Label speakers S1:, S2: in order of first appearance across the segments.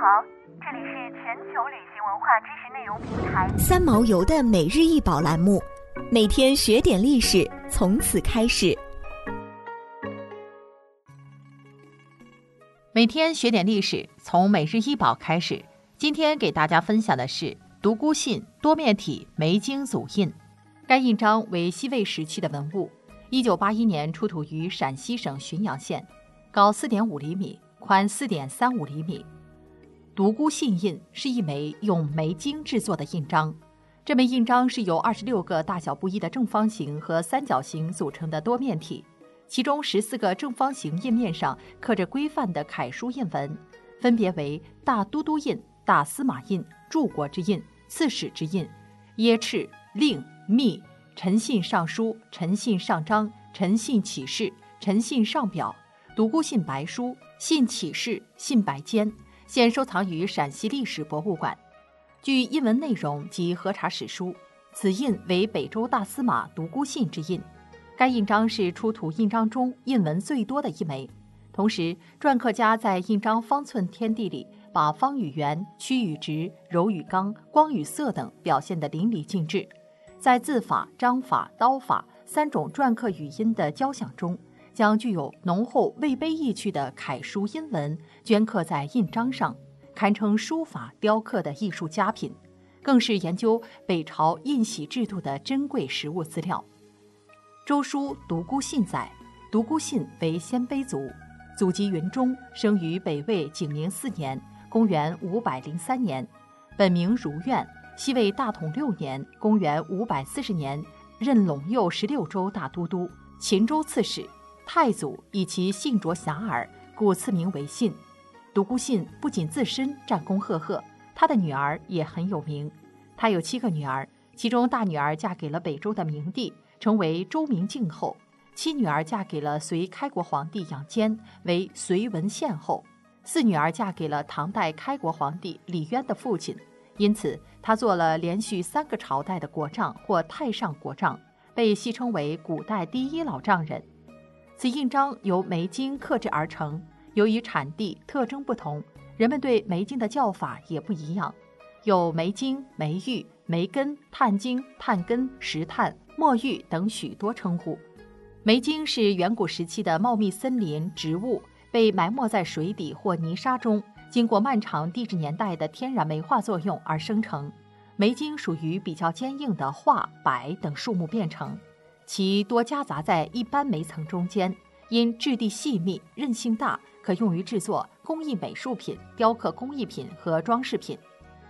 S1: 好，这里是全球旅行文化知识内容平台
S2: 三毛游的每日一宝栏目，每天学点历史，从此开始。
S3: 每天学点历史，从每日一宝开始。今天给大家分享的是独孤信多面体梅经组印，该印章为西魏时期的文物，一九八一年出土于陕西省旬阳县，高四点五厘米，宽四点三五厘米。独孤信印是一枚用梅精制作的印章，这枚印章是由二十六个大小不一的正方形和三角形组成的多面体，其中十四个正方形印面上刻着规范的楷书印文，分别为大都督印。大司马印、柱国之印、刺史之印、耶敕、令、密、陈信上书、陈信上章、陈信启事、陈信上表、独孤信白书、信启事、信白笺，现收藏于陕西历史博物馆。据印文内容及核查史书，此印为北周大司马独孤信之印。该印章是出土印章中印文最多的一枚。同时，篆刻家在印章方寸天地里。把方与圆、曲与直、柔与刚、光与色等表现得淋漓尽致，在字法、章法、刀法三种篆刻语音的交响中，将具有浓厚魏碑意趣的楷书音文镌刻在印章上，堪称书法雕刻的艺术佳品，更是研究北朝印玺制度的珍贵实物资料。周书独孤信载，独孤信为鲜卑族，祖籍云中，生于北魏景宁四年。公元五百零三年，本名如愿，西魏大统六年（公元五百四十年），任陇右十六州大都督、秦州刺史。太祖以其姓卓遐迩，故赐名为信。独孤信不仅自身战功赫赫，他的女儿也很有名。他有七个女儿，其中大女儿嫁给了北周的明帝，成为周明敬后；七女儿嫁给了隋开国皇帝杨坚，为隋文献后。四女儿嫁给了唐代开国皇帝李渊的父亲，因此他做了连续三个朝代的国丈或太上国丈，被戏称为古代第一老丈人。此印章由梅金刻制而成，由于产地特征不同，人们对梅金的叫法也不一样，有梅金、梅玉、梅根、炭金、炭根、石炭、墨玉等许多称呼。梅金是远古时期的茂密森林植物。被埋没在水底或泥沙中，经过漫长地质年代的天然煤化作用而生成。煤晶属于比较坚硬的桦、柏等树木变成，其多夹杂在一般煤层中间，因质地细密、韧性大，可用于制作工艺美术品、雕刻工艺品和装饰品。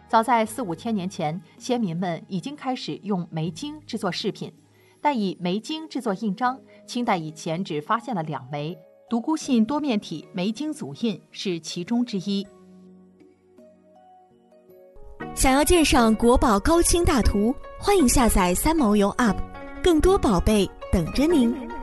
S3: 早在四五千年前，先民们已经开始用煤晶制作饰品，但以煤晶制作印章，清代以前只发现了两枚。独孤信多面体梅晶组印是其中之一。
S2: 想要鉴赏国宝高清大图，欢迎下载三毛游 App，更多宝贝等着您。